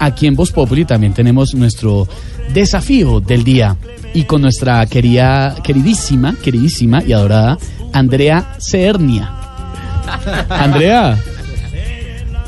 aquí en Voz Populi también tenemos nuestro desafío del día y con nuestra querida, queridísima, queridísima y adorada Andrea Cernia. Andrea.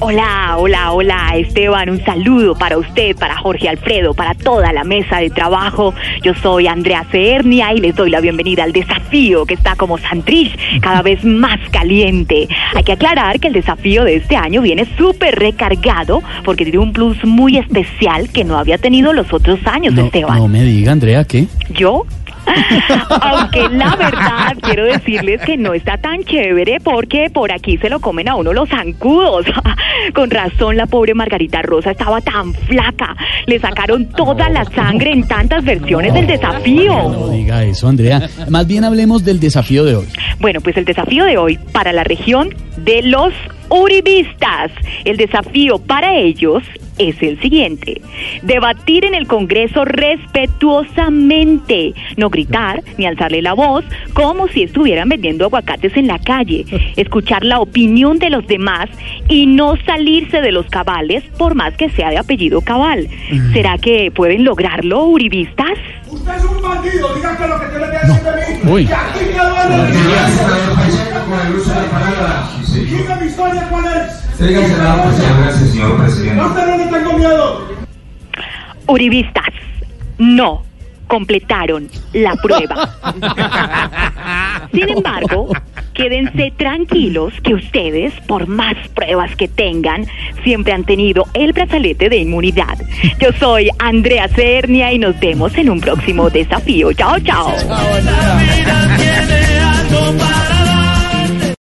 Hola, hola, hola, Esteban, un saludo para usted, para Jorge Alfredo, para toda la mesa de trabajo. Yo soy Andrea Cernia y les doy la bienvenida al desafío que está como Santrich, cada vez más caliente. Hay que aclarar que el desafío de este año viene súper recargado porque tiene un plus muy especial que no había tenido los otros años, No, Esteban. no me diga, Andrea, ¿qué? ¿Yo? Aunque la verdad quiero decirles que no está tan chévere porque por aquí se lo comen a uno los zancudos. Con razón la pobre Margarita Rosa estaba tan flaca. Le sacaron toda la sangre en tantas versiones del No desafío. diga eso, Andrea. Más bien hablemos del desafío de hoy. Bueno, pues el desafío de hoy para la región de los uribistas. El desafío para ellos es el siguiente. Debatir en el Congreso respetuosamente. No gritar ni alzarle la voz como si estuvieran vendiendo aguacates en la calle. Escuchar la opinión de los demás y no salirse de los cabales por más que sea de apellido cabal. ¿Será que pueden lograrlo, uribistas? Usted es un bandido, diga que lo que que decir de mí. Uy. Y aquí me duele. Con el uso de la palabra. Historia cuál es. Gracias, señor presidente. No, usted no le tengo miedo. Uribistas, no completaron la prueba. Sin embargo, quédense tranquilos que ustedes, por más pruebas que tengan, siempre han tenido el brazalete de inmunidad. Yo soy Andrea Cernia y nos vemos en un próximo desafío. Chao, chao.